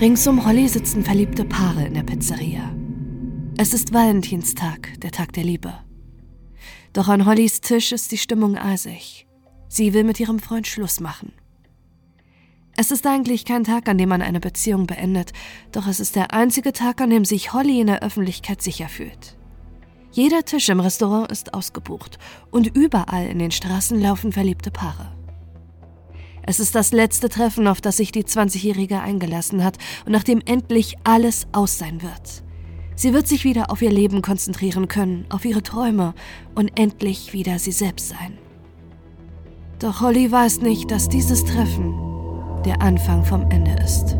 Rings um Holly sitzen verliebte Paare in der Pizzeria. Es ist Valentinstag, der Tag der Liebe. Doch an Hollys Tisch ist die Stimmung eisig. Sie will mit ihrem Freund Schluss machen. Es ist eigentlich kein Tag, an dem man eine Beziehung beendet, doch es ist der einzige Tag, an dem sich Holly in der Öffentlichkeit sicher fühlt. Jeder Tisch im Restaurant ist ausgebucht und überall in den Straßen laufen verliebte Paare. Es ist das letzte Treffen, auf das sich die 20-Jährige eingelassen hat und nachdem endlich alles aus sein wird. Sie wird sich wieder auf ihr Leben konzentrieren können, auf ihre Träume und endlich wieder sie selbst sein. Doch Holly weiß nicht, dass dieses Treffen der Anfang vom Ende ist.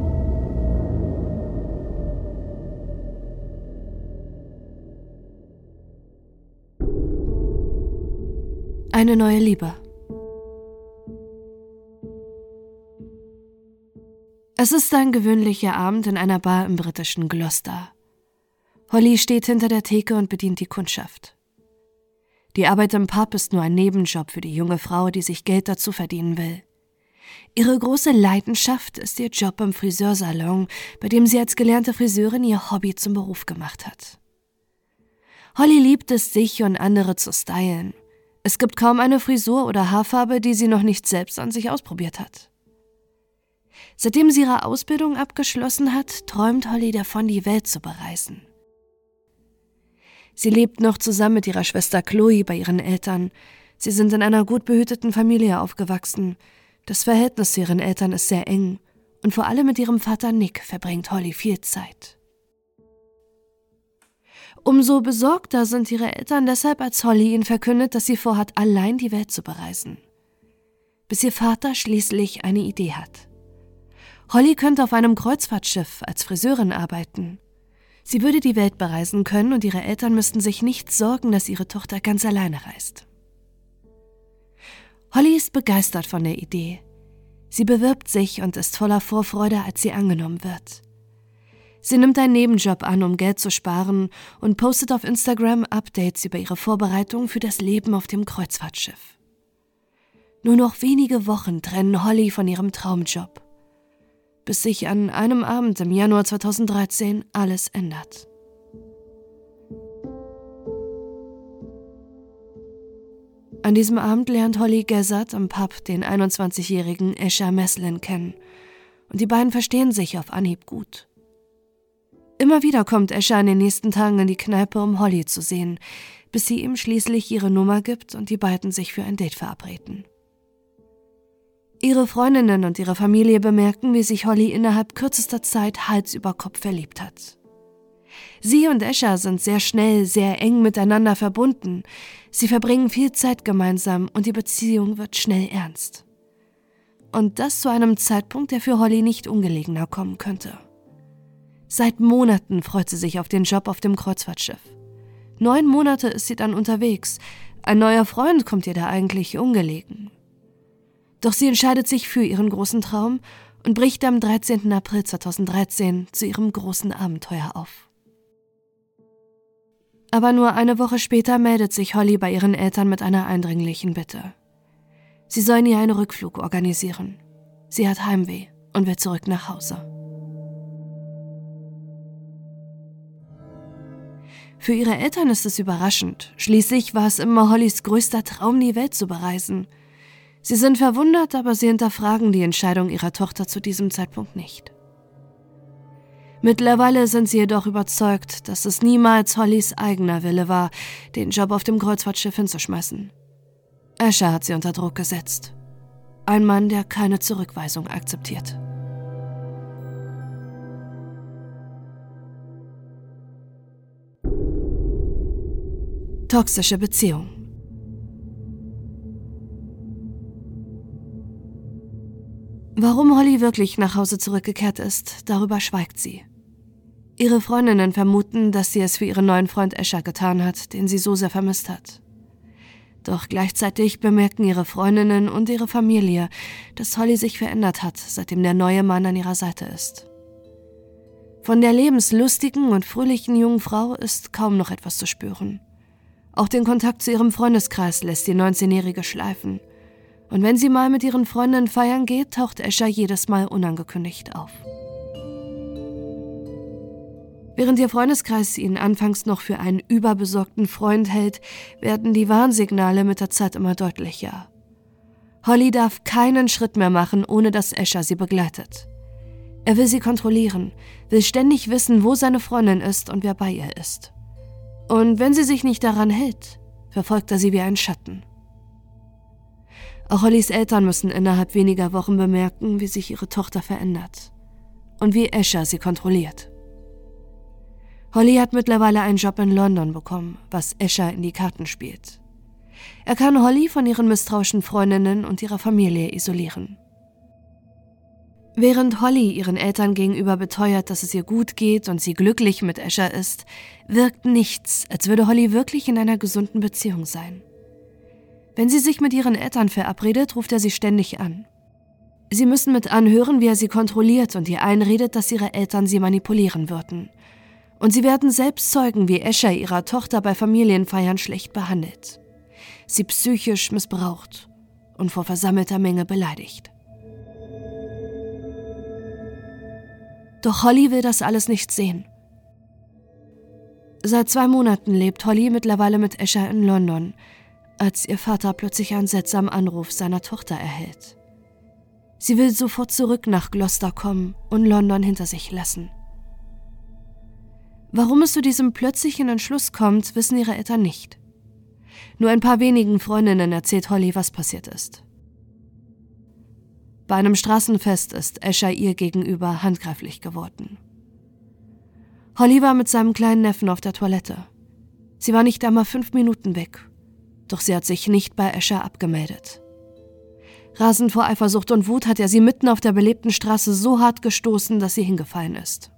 Eine neue Liebe. Es ist ein gewöhnlicher Abend in einer Bar im britischen Gloucester. Holly steht hinter der Theke und bedient die Kundschaft. Die Arbeit im Pub ist nur ein Nebenjob für die junge Frau, die sich Geld dazu verdienen will. Ihre große Leidenschaft ist ihr Job im Friseursalon, bei dem sie als gelernte Friseurin ihr Hobby zum Beruf gemacht hat. Holly liebt es, sich und andere zu stylen. Es gibt kaum eine Frisur oder Haarfarbe, die sie noch nicht selbst an sich ausprobiert hat. Seitdem sie ihre Ausbildung abgeschlossen hat, träumt Holly davon, die Welt zu bereisen. Sie lebt noch zusammen mit ihrer Schwester Chloe bei ihren Eltern. Sie sind in einer gut behüteten Familie aufgewachsen. Das Verhältnis zu ihren Eltern ist sehr eng und vor allem mit ihrem Vater Nick verbringt Holly viel Zeit. Umso besorgter sind ihre Eltern deshalb, als Holly ihnen verkündet, dass sie vorhat, allein die Welt zu bereisen. Bis ihr Vater schließlich eine Idee hat. Holly könnte auf einem Kreuzfahrtschiff als Friseurin arbeiten. Sie würde die Welt bereisen können und ihre Eltern müssten sich nicht sorgen, dass ihre Tochter ganz alleine reist. Holly ist begeistert von der Idee. Sie bewirbt sich und ist voller Vorfreude, als sie angenommen wird. Sie nimmt einen Nebenjob an, um Geld zu sparen und postet auf Instagram Updates über ihre Vorbereitungen für das Leben auf dem Kreuzfahrtschiff. Nur noch wenige Wochen trennen Holly von ihrem Traumjob bis sich an einem Abend im Januar 2013 alles ändert. An diesem Abend lernt Holly Gessert am Pub den 21-jährigen Escher Meslin kennen und die beiden verstehen sich auf Anhieb gut. Immer wieder kommt Escher in den nächsten Tagen in die Kneipe, um Holly zu sehen, bis sie ihm schließlich ihre Nummer gibt und die beiden sich für ein Date verabreden. Ihre Freundinnen und ihre Familie bemerken, wie sich Holly innerhalb kürzester Zeit Hals über Kopf verliebt hat. Sie und Escher sind sehr schnell, sehr eng miteinander verbunden. Sie verbringen viel Zeit gemeinsam und die Beziehung wird schnell ernst. Und das zu einem Zeitpunkt, der für Holly nicht ungelegener kommen könnte. Seit Monaten freut sie sich auf den Job auf dem Kreuzfahrtschiff. Neun Monate ist sie dann unterwegs. Ein neuer Freund kommt ihr da eigentlich ungelegen. Doch sie entscheidet sich für ihren großen Traum und bricht am 13. April 2013 zu ihrem großen Abenteuer auf. Aber nur eine Woche später meldet sich Holly bei ihren Eltern mit einer eindringlichen Bitte. Sie sollen ihr einen Rückflug organisieren. Sie hat Heimweh und will zurück nach Hause. Für ihre Eltern ist es überraschend. Schließlich war es immer Hollys größter Traum, die Welt zu bereisen – Sie sind verwundert, aber sie hinterfragen die Entscheidung ihrer Tochter zu diesem Zeitpunkt nicht. Mittlerweile sind sie jedoch überzeugt, dass es niemals Hollys eigener Wille war, den Job auf dem Kreuzfahrtschiff hinzuschmeißen. Asher hat sie unter Druck gesetzt. Ein Mann, der keine Zurückweisung akzeptiert. Toxische Beziehung Warum Holly wirklich nach Hause zurückgekehrt ist, darüber schweigt sie. Ihre Freundinnen vermuten, dass sie es für ihren neuen Freund Escher getan hat, den sie so sehr vermisst hat. Doch gleichzeitig bemerken ihre Freundinnen und ihre Familie, dass Holly sich verändert hat, seitdem der neue Mann an ihrer Seite ist. Von der lebenslustigen und fröhlichen jungen Frau ist kaum noch etwas zu spüren. Auch den Kontakt zu ihrem Freundeskreis lässt die 19-Jährige schleifen – und wenn sie mal mit ihren Freundinnen feiern geht, taucht Escher jedes Mal unangekündigt auf. Während ihr Freundeskreis ihn anfangs noch für einen überbesorgten Freund hält, werden die Warnsignale mit der Zeit immer deutlicher. Holly darf keinen Schritt mehr machen, ohne dass Escher sie begleitet. Er will sie kontrollieren, will ständig wissen, wo seine Freundin ist und wer bei ihr ist. Und wenn sie sich nicht daran hält, verfolgt er sie wie ein Schatten. Auch Hollys Eltern müssen innerhalb weniger Wochen bemerken, wie sich ihre Tochter verändert und wie Escher sie kontrolliert. Holly hat mittlerweile einen Job in London bekommen, was Escher in die Karten spielt. Er kann Holly von ihren misstrauischen Freundinnen und ihrer Familie isolieren. Während Holly ihren Eltern gegenüber beteuert, dass es ihr gut geht und sie glücklich mit Escher ist, wirkt nichts, als würde Holly wirklich in einer gesunden Beziehung sein. Wenn sie sich mit ihren Eltern verabredet, ruft er sie ständig an. Sie müssen mit anhören, wie er sie kontrolliert und ihr einredet, dass ihre Eltern sie manipulieren würden. Und sie werden selbst zeugen, wie Escher ihrer Tochter bei Familienfeiern schlecht behandelt, sie psychisch missbraucht und vor versammelter Menge beleidigt. Doch Holly will das alles nicht sehen. Seit zwei Monaten lebt Holly mittlerweile mit Escher in London, als ihr Vater plötzlich einen seltsamen Anruf seiner Tochter erhält. Sie will sofort zurück nach Gloucester kommen und London hinter sich lassen. Warum es zu diesem plötzlichen Entschluss kommt, wissen ihre Eltern nicht. Nur ein paar wenigen Freundinnen erzählt Holly, was passiert ist. Bei einem Straßenfest ist Escher ihr gegenüber handgreiflich geworden. Holly war mit seinem kleinen Neffen auf der Toilette. Sie war nicht einmal fünf Minuten weg, doch sie hat sich nicht bei Escher abgemeldet. Rasend vor Eifersucht und Wut hat er sie mitten auf der belebten Straße so hart gestoßen, dass sie hingefallen ist.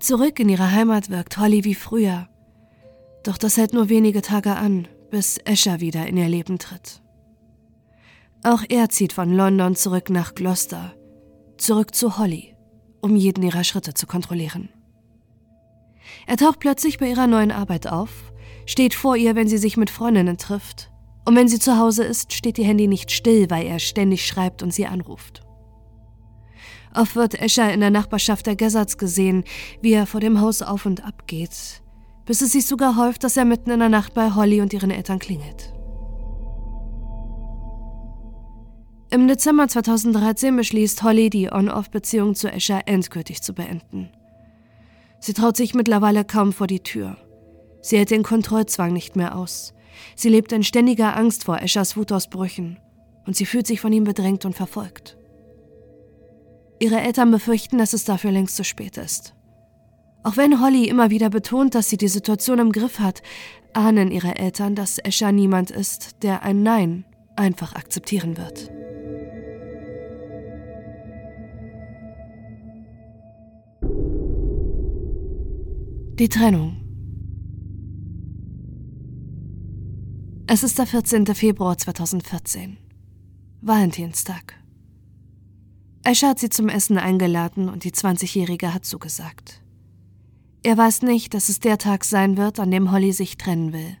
Zurück in ihre Heimat wirkt Holly wie früher. Doch das hält nur wenige Tage an, bis Escher wieder in ihr Leben tritt. Auch er zieht von London zurück nach Gloucester, zurück zu Holly, um jeden ihrer Schritte zu kontrollieren. Er taucht plötzlich bei ihrer neuen Arbeit auf, steht vor ihr, wenn sie sich mit Freundinnen trifft, und wenn sie zu Hause ist, steht ihr Handy nicht still, weil er ständig schreibt und sie anruft. Oft wird Escher in der Nachbarschaft der Gezzards gesehen, wie er vor dem Haus auf und ab geht, bis es sich sogar häuft, dass er mitten in der Nacht bei Holly und ihren Eltern klingelt. Im Dezember 2013 beschließt Holly, die On-Off-Beziehung zu Escher endgültig zu beenden. Sie traut sich mittlerweile kaum vor die Tür. Sie hält den Kontrollzwang nicht mehr aus. Sie lebt in ständiger Angst vor Eschers Wutausbrüchen und sie fühlt sich von ihm bedrängt und verfolgt. Ihre Eltern befürchten, dass es dafür längst zu spät ist. Auch wenn Holly immer wieder betont, dass sie die Situation im Griff hat, ahnen ihre Eltern, dass Escher niemand ist, der ein Nein einfach akzeptieren wird. Die Trennung. Es ist der 14. Februar 2014. Valentinstag. Escher hat sie zum Essen eingeladen und die 20-Jährige hat zugesagt. Er weiß nicht, dass es der Tag sein wird, an dem Holly sich trennen will.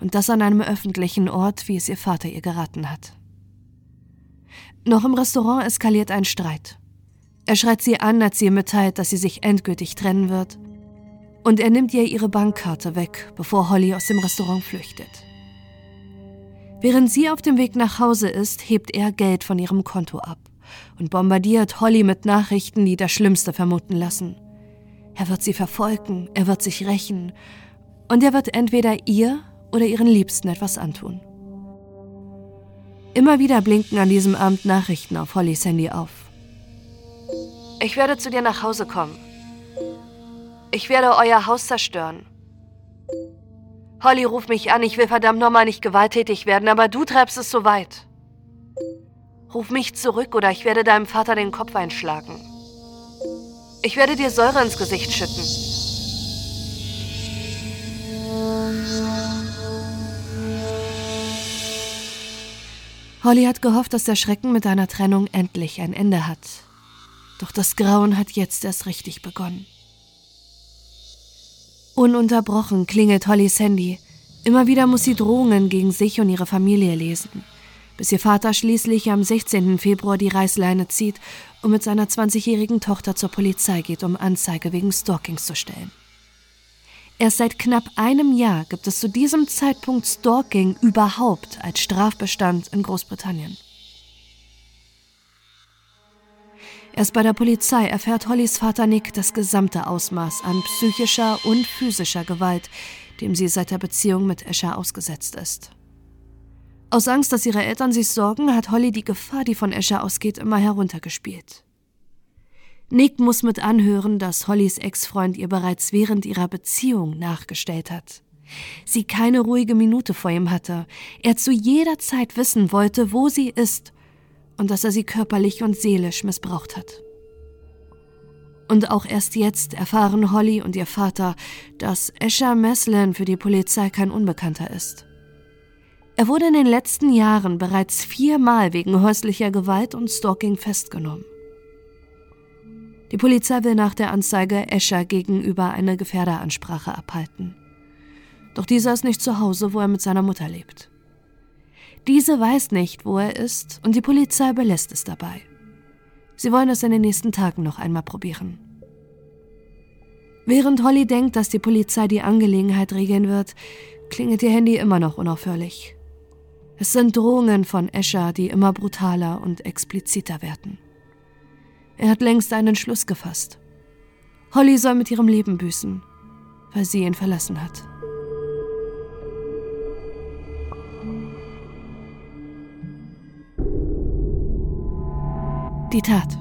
Und das an einem öffentlichen Ort, wie es ihr Vater ihr geraten hat. Noch im Restaurant eskaliert ein Streit. Er schreit sie an, als sie ihm mitteilt, dass sie sich endgültig trennen wird. Und er nimmt ihr ihre Bankkarte weg, bevor Holly aus dem Restaurant flüchtet. Während sie auf dem Weg nach Hause ist, hebt er Geld von ihrem Konto ab und bombardiert Holly mit Nachrichten, die das Schlimmste vermuten lassen. Er wird sie verfolgen, er wird sich rächen und er wird entweder ihr oder ihren Liebsten etwas antun. Immer wieder blinken an diesem Abend Nachrichten auf Hollys Handy auf. Ich werde zu dir nach Hause kommen. Ich werde euer Haus zerstören. Holly ruft mich an, ich will verdammt nochmal nicht gewalttätig werden, aber du treibst es so weit. Ruf mich zurück oder ich werde deinem Vater den Kopf einschlagen. Ich werde dir Säure ins Gesicht schütten. Holly hat gehofft, dass der Schrecken mit einer Trennung endlich ein Ende hat. Doch das Grauen hat jetzt erst richtig begonnen. Ununterbrochen klingelt Hollys Handy. Immer wieder muss sie Drohungen gegen sich und ihre Familie lesen bis ihr Vater schließlich am 16. Februar die Reißleine zieht und mit seiner 20-jährigen Tochter zur Polizei geht, um Anzeige wegen Stalkings zu stellen. Erst seit knapp einem Jahr gibt es zu diesem Zeitpunkt Stalking überhaupt als Strafbestand in Großbritannien. Erst bei der Polizei erfährt Hollys Vater Nick das gesamte Ausmaß an psychischer und physischer Gewalt, dem sie seit der Beziehung mit Escher ausgesetzt ist. Aus Angst, dass ihre Eltern sich sorgen, hat Holly die Gefahr, die von Escher ausgeht, immer heruntergespielt. Nick muss mit anhören, dass Hollys Ex-Freund ihr bereits während ihrer Beziehung nachgestellt hat. Sie keine ruhige Minute vor ihm hatte, er zu jeder Zeit wissen wollte, wo sie ist und dass er sie körperlich und seelisch missbraucht hat. Und auch erst jetzt erfahren Holly und ihr Vater, dass Escher Meslin für die Polizei kein Unbekannter ist. Er wurde in den letzten Jahren bereits viermal wegen häuslicher Gewalt und Stalking festgenommen. Die Polizei will nach der Anzeige Escher gegenüber eine Gefährderansprache abhalten. Doch dieser ist nicht zu Hause, wo er mit seiner Mutter lebt. Diese weiß nicht, wo er ist, und die Polizei belässt es dabei. Sie wollen es in den nächsten Tagen noch einmal probieren. Während Holly denkt, dass die Polizei die Angelegenheit regeln wird, klingelt ihr Handy immer noch unaufhörlich. Es sind Drohungen von Escher, die immer brutaler und expliziter werden. Er hat längst einen Schluss gefasst. Holly soll mit ihrem Leben büßen, weil sie ihn verlassen hat. Die Tat.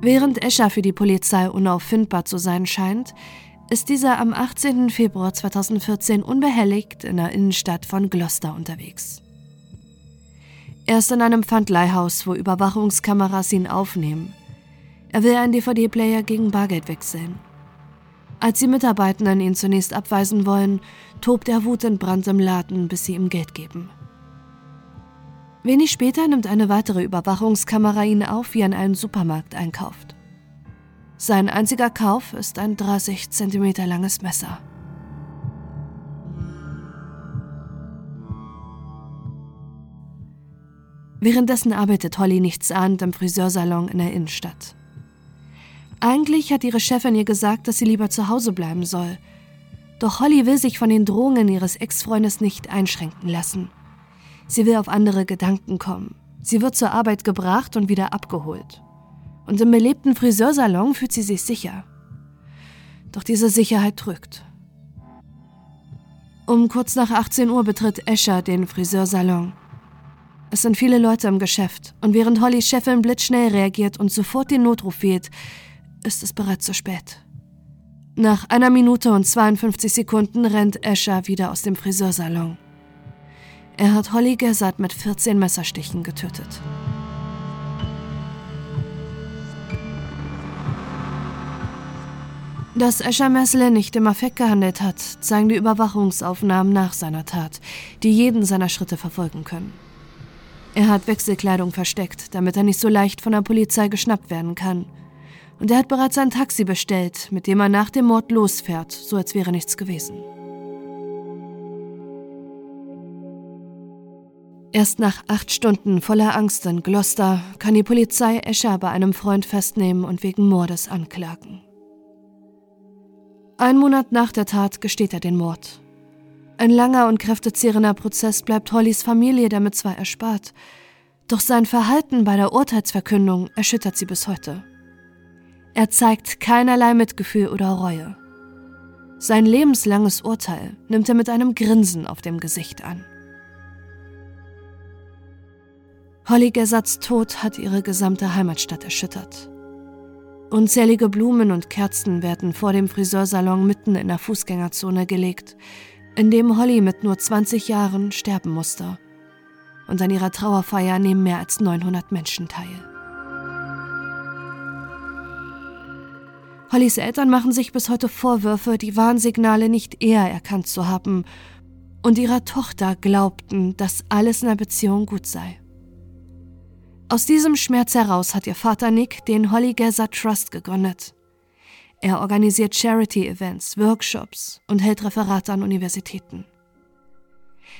Während Escher für die Polizei unauffindbar zu sein scheint, ist dieser am 18. Februar 2014 unbehelligt in der Innenstadt von Gloucester unterwegs. Er ist in einem Pfandleihhaus, wo Überwachungskameras ihn aufnehmen. Er will einen DVD-Player gegen Bargeld wechseln. Als die Mitarbeitenden ihn zunächst abweisen wollen, tobt er wutentbrannt im Laden, bis sie ihm Geld geben. Wenig später nimmt eine weitere Überwachungskamera ihn auf, wie er in einem Supermarkt einkauft. Sein einziger Kauf ist ein 30 cm langes Messer. Währenddessen arbeitet Holly nichtsahnd im Friseursalon in der Innenstadt. Eigentlich hat ihre Chefin ihr gesagt, dass sie lieber zu Hause bleiben soll. Doch Holly will sich von den Drohungen ihres Ex-Freundes nicht einschränken lassen. Sie will auf andere Gedanken kommen. Sie wird zur Arbeit gebracht und wieder abgeholt. Und im belebten Friseursalon fühlt sie sich sicher. Doch diese Sicherheit drückt. Um kurz nach 18 Uhr betritt Escher den Friseursalon. Es sind viele Leute im Geschäft und während Hollys Chefin blitzschnell reagiert und sofort den Notruf wählt, ist es bereits zu spät. Nach einer Minute und 52 Sekunden rennt Escher wieder aus dem Friseursalon. Er hat Holly Gersat mit 14 Messerstichen getötet. Dass Escher Messle nicht im Affekt gehandelt hat, zeigen die Überwachungsaufnahmen nach seiner Tat, die jeden seiner Schritte verfolgen können. Er hat Wechselkleidung versteckt, damit er nicht so leicht von der Polizei geschnappt werden kann. Und er hat bereits ein Taxi bestellt, mit dem er nach dem Mord losfährt, so als wäre nichts gewesen. Erst nach acht Stunden voller Angst in Gloucester kann die Polizei Escher bei einem Freund festnehmen und wegen Mordes anklagen. Ein Monat nach der Tat gesteht er den Mord ein langer und kräftezehrender Prozess bleibt Hollys Familie damit zwar erspart, doch sein Verhalten bei der Urteilsverkündung erschüttert sie bis heute. Er zeigt keinerlei Mitgefühl oder Reue. Sein lebenslanges Urteil nimmt er mit einem Grinsen auf dem Gesicht an. Holly Gersatz Tod hat ihre gesamte Heimatstadt erschüttert. Unzählige Blumen und Kerzen werden vor dem Friseursalon mitten in der Fußgängerzone gelegt, in dem Holly mit nur 20 Jahren sterben musste. Und an ihrer Trauerfeier nehmen mehr als 900 Menschen teil. Hollys Eltern machen sich bis heute Vorwürfe, die Warnsignale nicht eher erkannt zu haben und ihrer Tochter glaubten, dass alles in der Beziehung gut sei. Aus diesem Schmerz heraus hat ihr Vater Nick den Holly Gazza Trust gegründet. Er organisiert Charity-Events, Workshops und hält Referate an Universitäten.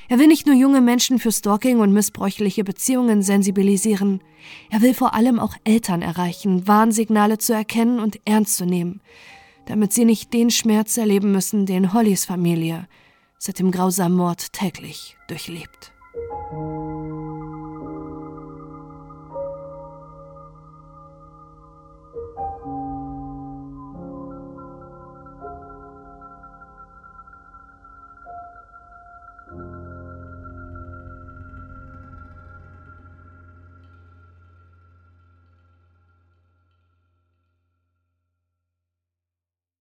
Er will nicht nur junge Menschen für Stalking und missbräuchliche Beziehungen sensibilisieren, er will vor allem auch Eltern erreichen, Warnsignale zu erkennen und ernst zu nehmen, damit sie nicht den Schmerz erleben müssen, den Hollys Familie seit dem grausamen Mord täglich durchlebt.